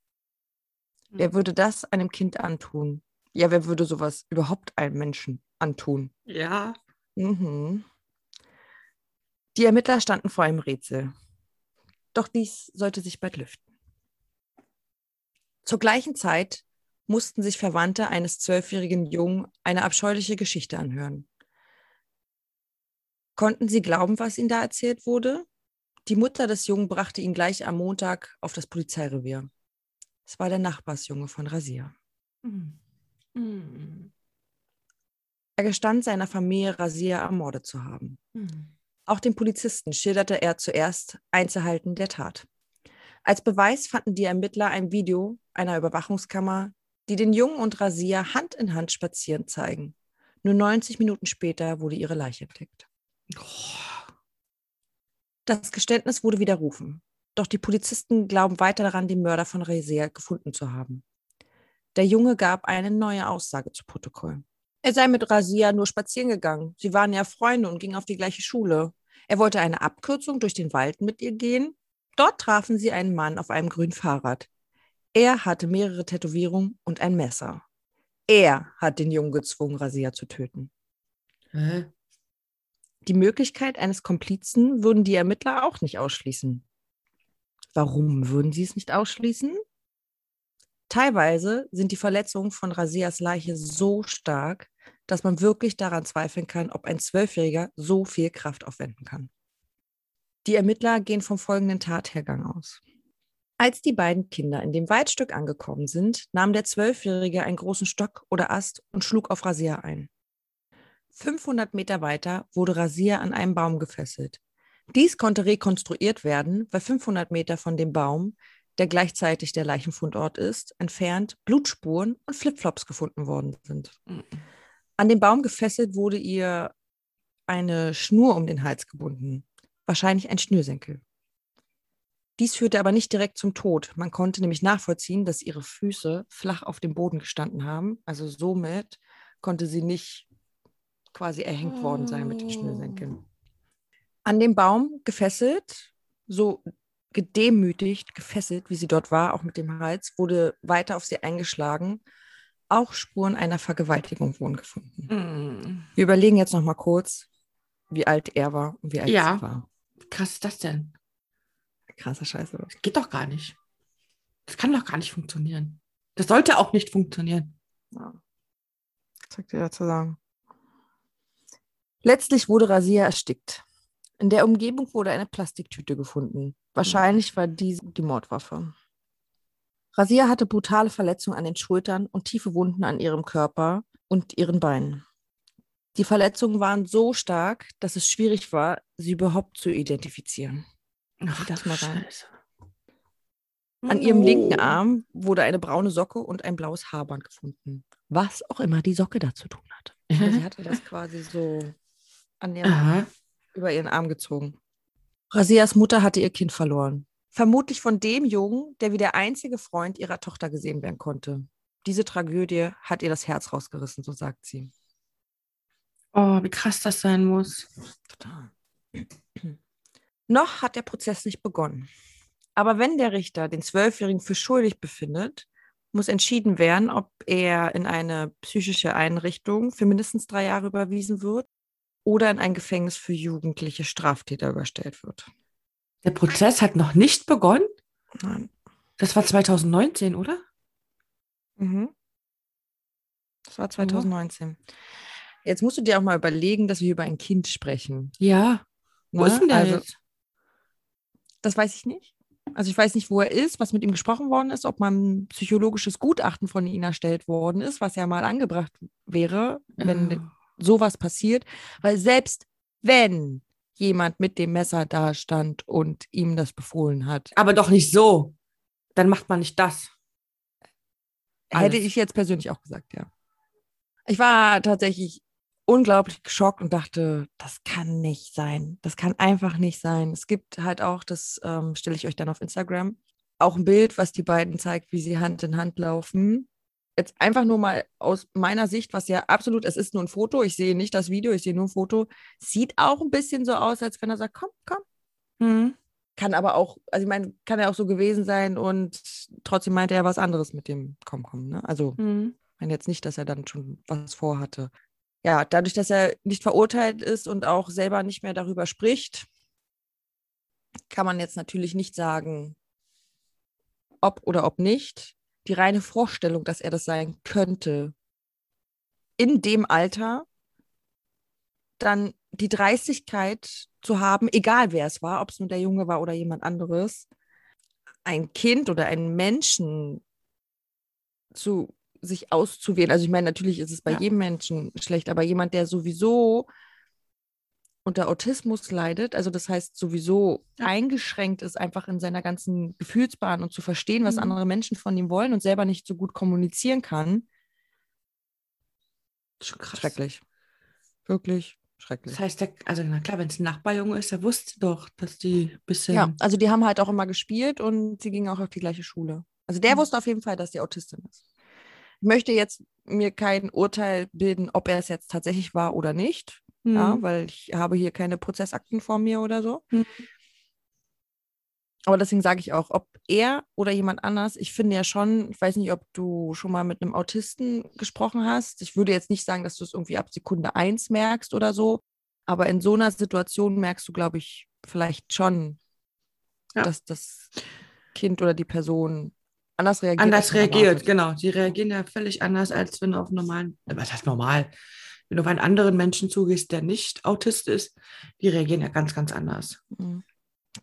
Wer würde das einem Kind antun? Ja, wer würde sowas überhaupt einem Menschen antun? Ja. Mhm. Die Ermittler standen vor einem Rätsel. Doch dies sollte sich bald lüften. Zur gleichen Zeit mussten sich Verwandte eines zwölfjährigen Jungen eine abscheuliche Geschichte anhören. Konnten sie glauben, was ihnen da erzählt wurde? Die Mutter des Jungen brachte ihn gleich am Montag auf das Polizeirevier. Es war der Nachbarsjunge von Rasier. Mhm. Mhm. Er gestand seiner Familie, Rasier ermordet zu haben. Mhm. Auch den Polizisten schilderte er zuerst Einzelheiten der Tat. Als Beweis fanden die Ermittler ein Video einer Überwachungskammer, die den Jungen und Rasier Hand in Hand spazieren zeigen. Nur 90 Minuten später wurde ihre Leiche entdeckt. Das Geständnis wurde widerrufen. Doch die Polizisten glauben weiter daran, den Mörder von Rasier gefunden zu haben. Der Junge gab eine neue Aussage zu Protokoll. Er sei mit Rasier nur spazieren gegangen. Sie waren ja Freunde und gingen auf die gleiche Schule. Er wollte eine Abkürzung durch den Wald mit ihr gehen. Dort trafen sie einen Mann auf einem grünen Fahrrad. Er hatte mehrere Tätowierungen und ein Messer. Er hat den Jungen gezwungen, Rasier zu töten. Hä? Die Möglichkeit eines Komplizen würden die Ermittler auch nicht ausschließen. Warum würden sie es nicht ausschließen? Teilweise sind die Verletzungen von Rasias Leiche so stark, dass man wirklich daran zweifeln kann, ob ein Zwölfjähriger so viel Kraft aufwenden kann. Die Ermittler gehen vom folgenden Tathergang aus. Als die beiden Kinder in dem Waldstück angekommen sind, nahm der Zwölfjährige einen großen Stock oder Ast und schlug auf Rasier ein. 500 Meter weiter wurde Rasier an einem Baum gefesselt. Dies konnte rekonstruiert werden, weil 500 Meter von dem Baum, der gleichzeitig der Leichenfundort ist, entfernt Blutspuren und Flipflops gefunden worden sind. Mhm. An den Baum gefesselt wurde ihr eine Schnur um den Hals gebunden, wahrscheinlich ein Schnürsenkel. Dies führte aber nicht direkt zum Tod. Man konnte nämlich nachvollziehen, dass ihre Füße flach auf dem Boden gestanden haben. Also somit konnte sie nicht quasi erhängt worden sein mit den Schnürsenkeln. An dem Baum gefesselt, so gedemütigt, gefesselt, wie sie dort war, auch mit dem Hals, wurde weiter auf sie eingeschlagen. Auch Spuren einer Vergewaltigung wurden gefunden. Mhm. Wir überlegen jetzt noch mal kurz, wie alt er war und wie alt Ja. sie war. Krass ist das denn? Krasser Scheiße. Das geht doch gar nicht. Das kann doch gar nicht funktionieren. Das sollte auch nicht funktionieren. Ja. Was sagt ihr dazu sagen? Letztlich wurde Rasia erstickt. In der Umgebung wurde eine Plastiktüte gefunden. Wahrscheinlich war diese die Mordwaffe. Rasia hatte brutale Verletzungen an den Schultern und tiefe Wunden an ihrem Körper und ihren Beinen. Die Verletzungen waren so stark, dass es schwierig war, sie überhaupt zu identifizieren. Ach, das mal rein. Scheiße. An ihrem linken Oh. Arm wurde eine braune Socke und ein blaues Haarband gefunden. Was auch immer die Socke da zu tun hat. Aber sie hatte das quasi so an ihrem, Aha. über ihren Arm gezogen. Rasias Mutter hatte ihr Kind verloren. Vermutlich von dem Jungen, der wie der einzige Freund ihrer Tochter gesehen werden konnte. Diese Tragödie hat ihr das Herz rausgerissen, so sagt sie. Oh, wie krass das sein muss. Total. Noch hat der Prozess nicht begonnen. Aber wenn der Richter den Zwölfjährigen für schuldig befindet, muss entschieden werden, ob er in eine psychische Einrichtung für mindestens drei Jahre überwiesen wird oder in ein Gefängnis für jugendliche Straftäter überstellt wird. Der Prozess hat noch nicht begonnen. Nein. Das war 2019, oder? Mhm. Das war 2019. Jetzt musst du dir auch mal überlegen, dass wir über ein Kind sprechen. Ja. Wo ne? ist denn der also, jetzt? Das weiß ich nicht. Also ich weiß nicht, wo er ist, was mit ihm gesprochen worden ist, ob mal ein psychologisches Gutachten von ihm erstellt worden ist, was ja mal angebracht wäre, wenn Ja. Sowas passiert. Weil selbst wenn jemand mit dem Messer da stand und ihm das befohlen hat, Aber doch nicht so. Dann macht man nicht das. hätte Alles. ich jetzt persönlich auch gesagt, ja. Ich war tatsächlich unglaublich geschockt und dachte, das kann nicht sein. Das kann einfach nicht sein. Es gibt halt auch, das ähm, stelle ich euch dann auf Instagram, auch ein Bild, was die beiden zeigt, wie sie Hand in Hand laufen. Jetzt einfach nur mal aus meiner Sicht, was ja absolut, es ist nur ein Foto, ich sehe nicht das Video, ich sehe nur ein Foto, sieht auch ein bisschen so aus, als wenn er sagt, komm, komm. Mhm. Kann aber auch, also ich meine, kann ja auch so gewesen sein und trotzdem meinte er was anderes mit dem Komm, komm. Ne? Also, Mhm. ich meine jetzt nicht, dass er dann schon was vorhatte. Ja, dadurch, dass er nicht verurteilt ist und auch selber nicht mehr darüber spricht, kann man jetzt natürlich nicht sagen, ob oder ob nicht. Die reine Vorstellung, dass er das sein könnte, in dem Alter, dann die Dreistigkeit zu haben, egal wer es war, ob es nur der Junge war oder jemand anderes, ein Kind oder einen Menschen zu sich auszuwählen. Also ich meine, natürlich ist es bei Ja. jedem Menschen schlecht, aber jemand, der sowieso unter Autismus leidet, also das heißt sowieso Ja. eingeschränkt ist, einfach in seiner ganzen Gefühlsbahn und zu verstehen, was Mhm. andere Menschen von ihm wollen und selber nicht so gut kommunizieren kann, Schon krass. schrecklich. Wirklich schrecklich. Das heißt, der, also na klar, wenn es ein Nachbarjunge ist, der wusste doch, dass die ein bisschen. Ja, also die haben halt auch immer gespielt und sie gingen auch auf die gleiche Schule. Also der Mhm. wusste auf jeden Fall, dass die Autistin ist. Ich möchte jetzt mir kein Urteil bilden, ob er es jetzt tatsächlich war oder nicht, Mhm. ja, weil ich habe hier keine Prozessakten vor mir oder so. Mhm. Aber deswegen sage ich auch, ob er oder jemand anders, ich finde ja schon, ich weiß nicht, ob du schon mal mit einem Autisten gesprochen hast. Ich würde jetzt nicht sagen, dass du es irgendwie ab Sekunde eins merkst oder so, aber in so einer Situation merkst du, glaube ich, vielleicht schon, Ja. dass das Kind oder die Person anders reagiert. anders reagiert, genau. Die reagieren ja völlig anders, als wenn du auf normalen, was heißt normal? Wenn du auf einen anderen Menschen zugehst, der nicht Autist ist, die reagieren ja ganz, ganz anders. Mhm.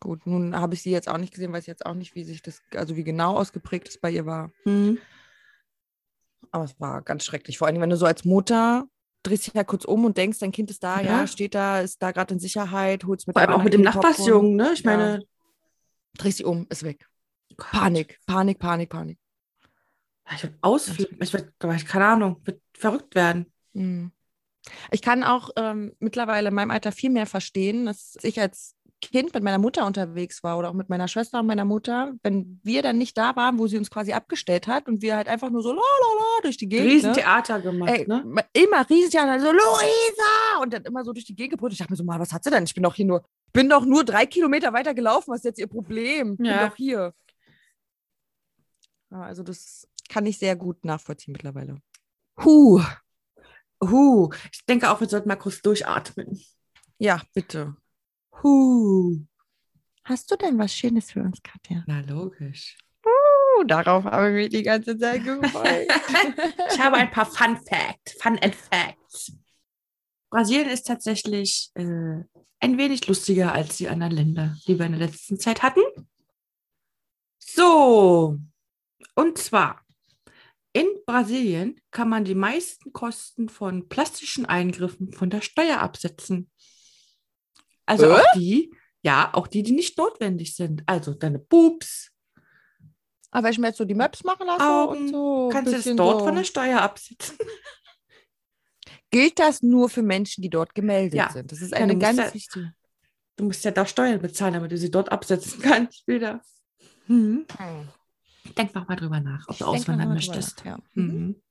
Gut, nun habe ich sie jetzt auch nicht gesehen, weiß jetzt auch nicht, wie sich das, also wie genau ausgeprägt es bei ihr war. Mhm. Aber es war ganz schrecklich. Vor allem, wenn du so als Mutter drehst dich ja kurz um und denkst, dein Kind ist da, ja, Ja. steht da, ist da gerade in Sicherheit, holst mit Vor allem auch mit dem Nachbarsjungen, ne? Ich Ja. meine, Drehst dich um, ist weg. Gott. Panik, Panik, Panik, Panik. Ich würde ausflippen. Ich würde, keine Ahnung, wird verrückt werden. Mhm. Ich kann auch ähm, mittlerweile in meinem Alter viel mehr verstehen, dass ich als Kind mit meiner Mutter unterwegs war oder auch mit meiner Schwester und meiner Mutter, wenn wir dann nicht da waren, wo sie uns quasi abgestellt hat und wir halt einfach nur so la la la durch die Gegend. ne? Riesentheater gemacht, Ey, ne? immer Riesentheater, so Luisa! Und dann immer so durch die Gegend gebrüllt. Ich dachte mir so, mal, was hat sie denn? Ich bin doch hier nur, bin doch nur drei Kilometer weiter gelaufen. Was ist jetzt ihr Problem? Ich bin Ja. doch hier. Ja, also das kann ich sehr gut nachvollziehen mittlerweile. Huh. Huh. Ich denke auch, wir sollten mal kurz durchatmen. Ja, bitte. Huh. Hast du denn was Schönes für uns, Katja? Na, logisch. Uh, darauf habe ich mich die ganze Zeit gefreut. Ich habe ein paar Fun Facts, Fun and Facts. Brasilien ist tatsächlich äh, ein wenig lustiger als die anderen Länder, die wir in der letzten Zeit hatten. So, und zwar in Brasilien kann man die meisten Kosten von plastischen Eingriffen von der Steuer absetzen. Also Äh? auch die, ja, auch die, die nicht notwendig sind. Also deine Boobs, Aber wenn ich mir jetzt so die Maps machen lasse Augen, und so. kannst du es dort so. von der Steuer absetzen. Gilt das nur für Menschen, die dort gemeldet Ja. sind? Das ist Ja, eine du musst ganz ja- wichtige. Du musst ja da Steuern bezahlen, damit du sie dort absetzen kannst wieder. Mhm. Denk noch mal drüber nach, ob du auswandern möchtest. nach, Ja. Mhm. Mhm.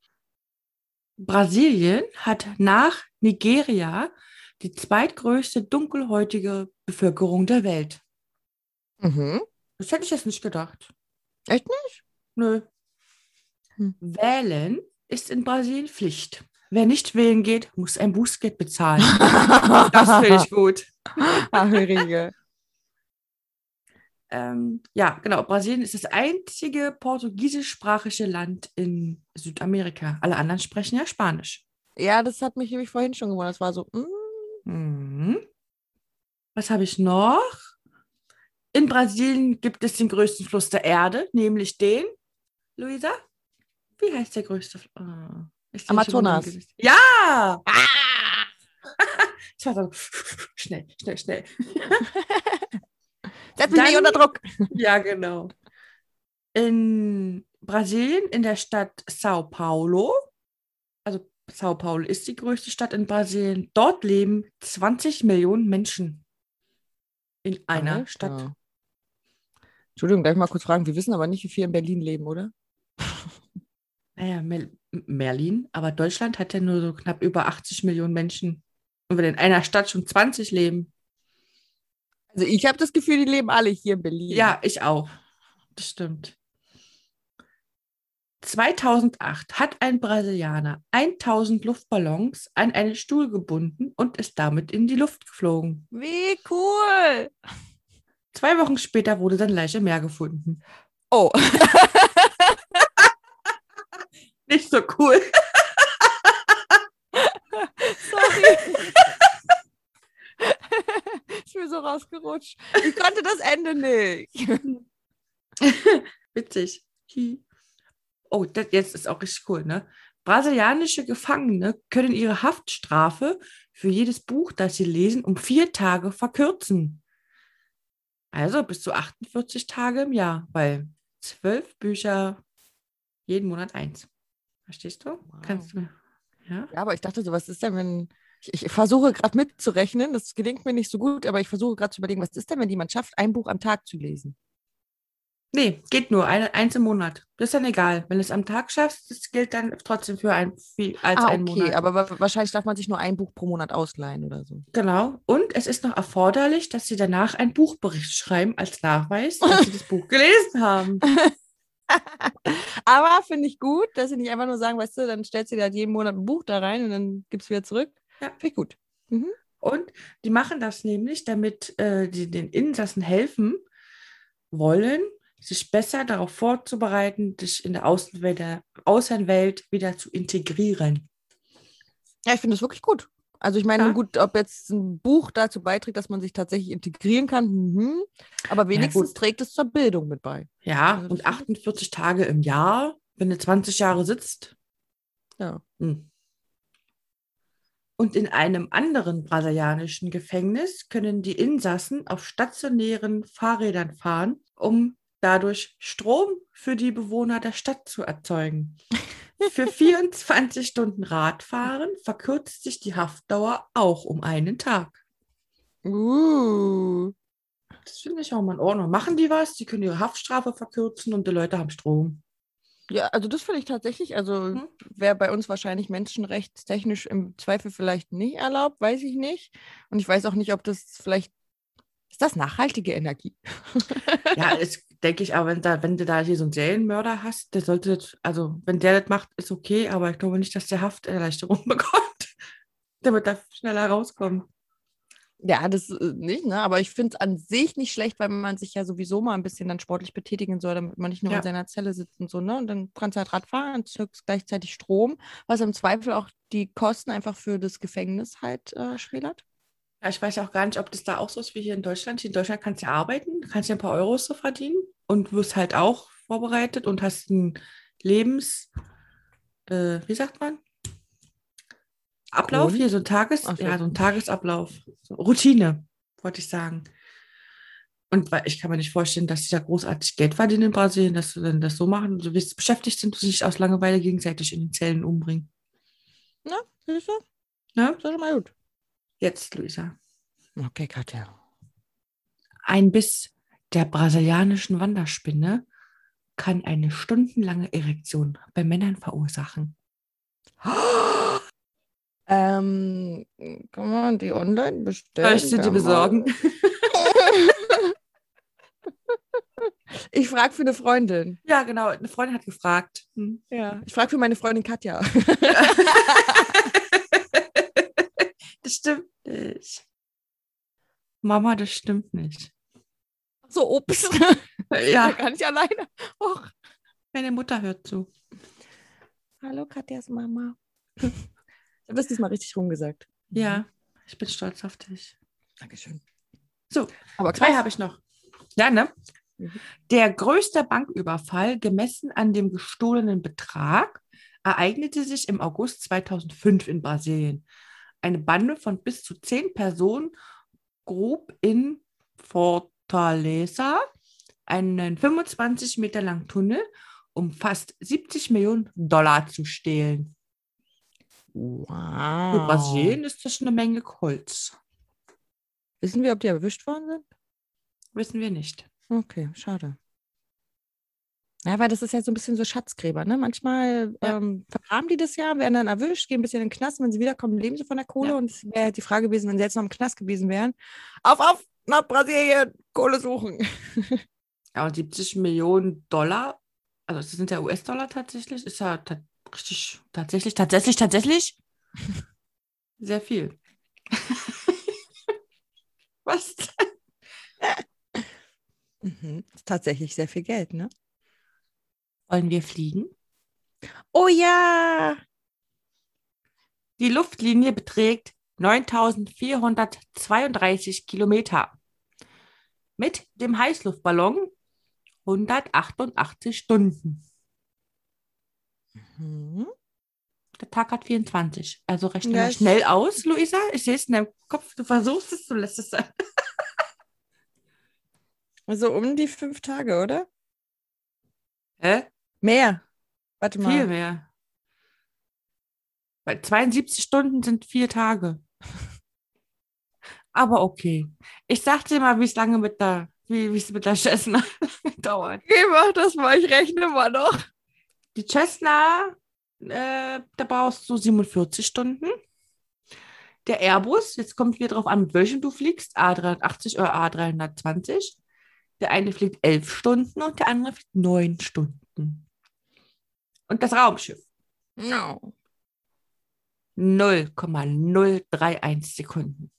Brasilien hat nach Nigeria die zweitgrößte dunkelhäutige Bevölkerung der Welt. Mhm. Das hätte ich jetzt nicht gedacht. Echt nicht? Nö. Hm. Wählen ist in Brasilien Pflicht. Wer nicht wählen geht, muss ein Bußgeld bezahlen. Das finde ich gut. Ach, Riege. Ähm, ja, genau. Brasilien ist das einzige portugiesischsprachige Land in Südamerika. Alle anderen sprechen ja Spanisch. Ja, das hat mich nämlich vorhin schon gewundert. Das war so, mm, Mhm. Was habe ich noch? In Brasilien gibt es den größten Fluss der Erde, nämlich den, Luisa? Wie heißt der größte Fluss? Oh, schon Amazonas. Ja! Ich war so, schnell, schnell, schnell. setz mich nicht unter Druck. Ja, genau. In Brasilien, in der Stadt Sao Paulo, also Sao Paulo ist die größte Stadt in Brasilien, dort leben 20 Millionen Menschen in einer Alter. Stadt. Entschuldigung, darf ich mal kurz fragen? Wir wissen aber nicht, wie viele in Berlin leben, oder? Naja, Mel Merlin, aber Deutschland hat ja nur so knapp über 80 Millionen Menschen. Und wenn in einer Stadt schon 20 leben. Also ich habe das Gefühl, die leben alle hier in Berlin. Ja, ich auch. Das stimmt. 2008 hat ein Brasilianer 1000 Luftballons an einen Stuhl gebunden und ist damit in die Luft geflogen. Wie cool. Zwei Wochen später wurde sein Leiche im Meer gefunden. Oh. Nicht so cool. Sorry. bin so rausgerutscht. Ich konnte das Ende nicht. Witzig. Oh, das jetzt ist auch richtig cool, ne? Brasilianische Gefangene können ihre Haftstrafe für jedes Buch, das sie lesen, um vier Tage verkürzen. Also bis zu 48 Tage im Jahr, weil zwölf Bücher jeden Monat eins. Verstehst du? Wow. Kannst du. Ja? Ja, aber ich dachte so, was ist denn, wenn. Ich, ich versuche gerade mitzurechnen, das gelingt mir nicht so gut, aber ich versuche gerade zu überlegen, was ist denn, wenn jemand schafft, ein Buch am Tag zu lesen? Nee, geht nur. Eine, eins im Monat. Das ist dann egal. Wenn du es am Tag schaffst, das gilt dann trotzdem für ein, viel, als ah, okay, Monat. aber wa- wahrscheinlich darf man sich nur ein Buch pro Monat ausleihen oder so. Genau. Und es ist noch erforderlich, dass sie danach einen Buchbericht schreiben als Nachweis, dass sie das Buch gelesen haben. aber finde ich gut, dass sie nicht einfach nur sagen, weißt du, dann stellst du dir halt jeden Monat ein Buch da rein und dann gibst du wieder zurück. Ja. Finde ich gut. Und die machen das nämlich, damit äh, die den Insassen helfen wollen, sich besser darauf vorzubereiten, sich in der Außenwelt, der Außenwelt wieder zu integrieren. Ja, ich finde das wirklich gut. Also ich meine, Ja. gut, ob jetzt ein Buch dazu beiträgt, dass man sich tatsächlich integrieren kann, mhm. aber wenigstens trägt es zur Bildung mit bei. Ja, Also und finde ich- 48 Tage im Jahr, wenn du 20 Jahre sitzt. Ja. Hm. Und in einem anderen brasilianischen Gefängnis können die Insassen auf stationären Fahrrädern fahren, um dadurch Strom für die Bewohner der Stadt zu erzeugen. Für 24 Stunden Radfahren verkürzt sich die Haftdauer auch um einen Tag. Uh. Das finde ich auch mal in Ordnung. Machen die was? Die können ihre Haftstrafe verkürzen und die Leute haben Strom. Ja, also das finde ich tatsächlich, also Mhm. wäre bei uns wahrscheinlich menschenrechtstechnisch im Zweifel vielleicht nicht erlaubt, weiß ich nicht. Und ich weiß auch nicht, ob das vielleicht, ist das nachhaltige Energie? Ja, das denke ich, aber wenn, da, wenn du da hier so einen Serienmörder hast, der sollte, das- also wenn der das macht, ist okay, aber ich glaube nicht, dass der Hafterleichterung bekommt. Der wird da schneller rauskommen. Ja, das äh, nicht, ne? Aber ich finde es an sich nicht schlecht, weil man sich ja sowieso mal ein bisschen dann sportlich betätigen soll, damit man nicht nur Ja. in seiner Zelle sitzt und so, ne? Und dann kannst du halt Rad fahren, erzeugst gleichzeitig Strom, was im Zweifel auch die Kosten einfach für das Gefängnis halt äh, schmälert. Ja, ich weiß auch gar nicht, ob das da auch so ist wie hier in Deutschland. Hier in Deutschland kannst du ja arbeiten, kannst ja ein paar Euros so verdienen und wirst halt auch vorbereitet und hast einen Lebens, äh, wie sagt man? Ablauf Grund? hier, so ein Tages, Ach ja, so ein Tagesablauf. So Routine, wollte ich sagen. Und ich kann mir nicht vorstellen, dass die da großartig Geld verdienen in Brasilien, dass sie dann das so machen, so wie sie beschäftigt sind, sich nicht aus Langeweile gegenseitig in den Zellen umbringen. Na, siehst du? Ja? Das ist schon mal gut. Jetzt, Luisa. Okay, Katja. Ein Biss der brasilianischen Wanderspinne kann eine stundenlange Erektion bei Männern verursachen. Ähm, kann man die online bestellen? Soll ich dir Kann man- besorgen? Ich frage für eine Freundin. Ja, genau. Eine Freundin hat gefragt. Hm. Ja, ich frage für meine Freundin Katja. Das stimmt nicht. Mama, das stimmt nicht. So. Da Ja, kann ich alleine. Och. meine Mutter hört zu. Hallo, Katjas Mama. Habe das diesmal richtig rumgesagt. Ja, ich bin stolz auf dich. Dankeschön. So, Aber Zwei krass. habe ich noch. Ja, ne? Mhm. Der größte Banküberfall, gemessen an dem gestohlenen Betrag, ereignete sich im August 2005 in Brasilien. Eine Bande von bis zu zehn Personen grub in Fortaleza einen 25 Meter langen Tunnel, um fast 70 Millionen Dollar zu stehlen. Wow. Für Brasilien ist das eine Menge Holz. Wissen wir, ob die erwischt worden sind? Wissen wir nicht. Okay, schade. Ja, weil das ist ja so ein bisschen so Schatzgräber, ne? Manchmal Ja. ähm, vergraben die das ja, werden dann erwischt, gehen ein bisschen in den Knast, wenn sie wiederkommen, leben sie von der Kohle. Ja. Und es wäre halt die Frage gewesen, wenn sie jetzt noch im Knast gewesen wären. Auf, auf, nach Brasilien, Kohle suchen. Ja, und 70 Millionen Dollar, also das sind ja US-Dollar tatsächlich, ist ja richtig, tatsächlich, tatsächlich, tatsächlich sehr viel. Was? Mhm. Tatsächlich sehr viel Geld, ne? Wollen wir fliegen? Oh ja! Die Luftlinie beträgt 9432 Kilometer. Mit dem Heißluftballon 188 Stunden. Mhm. Der Tag hat 24. Also rechne Ja, schnell aus, Luisa. Ich sehe es in deinem Kopf. Du versuchst es, du lässt es sein. Also um die fünf Tage, oder? Hä? Mehr. Warte mal. Viel mehr. Weil 72 Stunden sind vier Tage. Aber okay. Ich sag dir mal, wie es lange mit der, wie es mit der Cessna dauert. Okay, mach das mal, ich rechne mal noch. Die Cessna, äh, da brauchst du 47 Stunden. Der Airbus, jetzt kommt wieder drauf an, mit welchem du fliegst, A380 oder A320. Der eine fliegt elf Stunden und der andere fliegt neun Stunden. Und das Raumschiff, No. 0,031 Sekunden.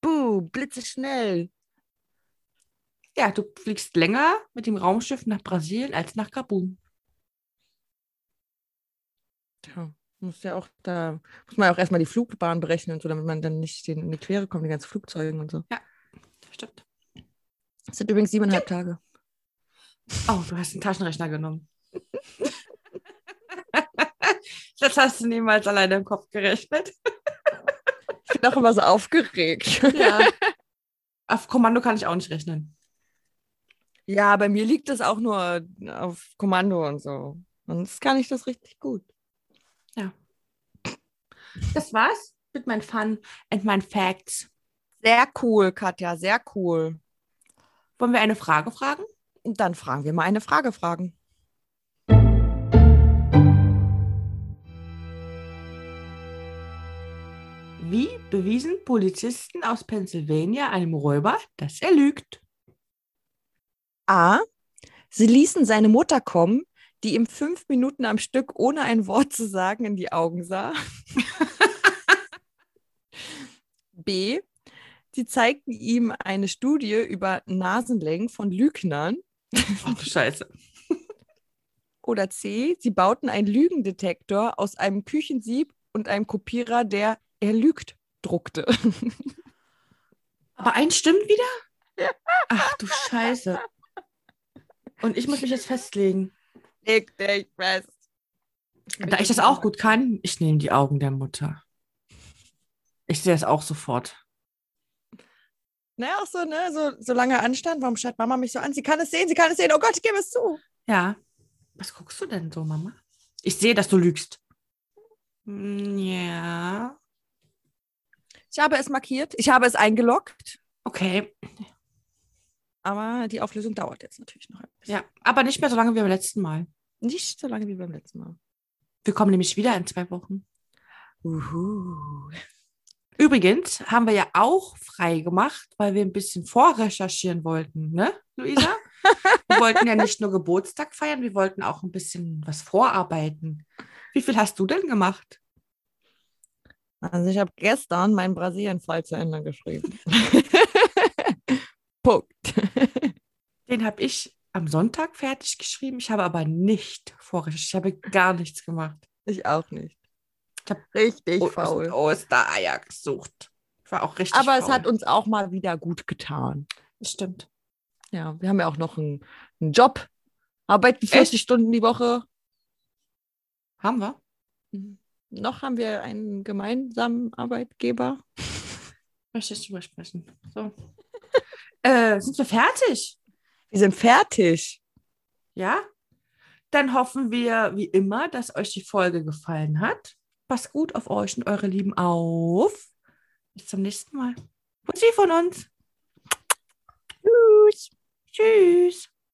Buh, blitzeschnell. Ja, du fliegst länger mit dem Raumschiff nach Brasilien als nach Gabun. Tja, muss ja auch da, muss man ja auch erstmal die Flugbahn berechnen und so, damit man dann nicht in die Quere kommt, die ganzen Flugzeuge und so. Stimmt. Das sind übrigens siebeneinhalb Tage. Oh, du hast einen Taschenrechner genommen. das hast du niemals alleine im Kopf gerechnet. Ich bin auch immer so aufgeregt. Ja. Auf Kommando kann ich auch nicht rechnen. Ja, bei mir liegt das auch nur auf Kommando und so. Sonst kann ich das richtig gut. Das war's mit meinen Fun and meinen Facts. Sehr cool, Katja, sehr cool. Wollen wir eine Frage fragen? Und dann fragen wir mal eine Frage fragen. Wie bewiesen Polizisten aus Pennsylvania einem Räuber, dass er lügt? A. Sie ließen seine Mutter kommen, die ihm fünf Minuten am Stück ohne ein Wort zu sagen in die Augen sah. B. Sie zeigten ihm eine Studie über Nasenlängen von Lügnern. Oh, Scheiße. Oder C. Sie bauten einen Lügendetektor aus einem Küchensieb und einem Kopierer, der er lügt druckte. Aber eins stimmt wieder? Ach du Scheiße. Und ich muss mich jetzt festlegen. Leg dich fest. Da ich das auch gut kann, ich nehme die Augen der Mutter. Ich sehe das auch sofort. Naja, auch so, ne? So, so lange Anstand. Warum schaut Mama mich so an? Sie kann es sehen, sie kann es sehen. Oh Gott, ich gebe es zu. Ja. Was guckst du denn so, Mama? Ich sehe, dass du lügst. Mm, Ja. Ich habe es markiert, ich habe es eingeloggt, Okay. Aber die Auflösung dauert jetzt natürlich noch ein bisschen. Ja. Aber nicht mehr so lange wie beim letzten Mal. Nicht so lange wie beim letzten Mal. Wir kommen nämlich wieder in zwei Wochen. Uhu. Übrigens haben wir ja auch frei gemacht, weil wir ein bisschen vorrecherchieren wollten, ne, Luisa? wir wollten ja nicht nur Geburtstag feiern, wir wollten auch ein bisschen was vorarbeiten. Wie viel hast du denn gemacht? Also ich habe gestern meinen Brasilien-Fall zu Ende geschrieben. Punkt. Den habe ich am Sonntag fertig geschrieben. Ich habe aber nicht vorrecherchiert. Ich habe gar nichts gemacht. Ich auch nicht. Ich habe Richtig O- faul. Ostereier gesucht. Ich war auch richtig Aber es faul. hat uns auch mal wieder gut getan. Das stimmt. Ja, wir haben ja auch noch einen, einen Job. Arbeiten 40 Stunden die Woche. Haben wir? Noch haben wir einen gemeinsamen Arbeitgeber. Möchte ich drüber sprechen. So. Äh, sind wir fertig? Wir sind fertig. Ja? Dann hoffen wir, wie immer, dass euch die Folge gefallen hat. Passt gut auf euch und eure Lieben auf. Bis zum nächsten Mal. Bussi von uns. Tschüss. Tschüss.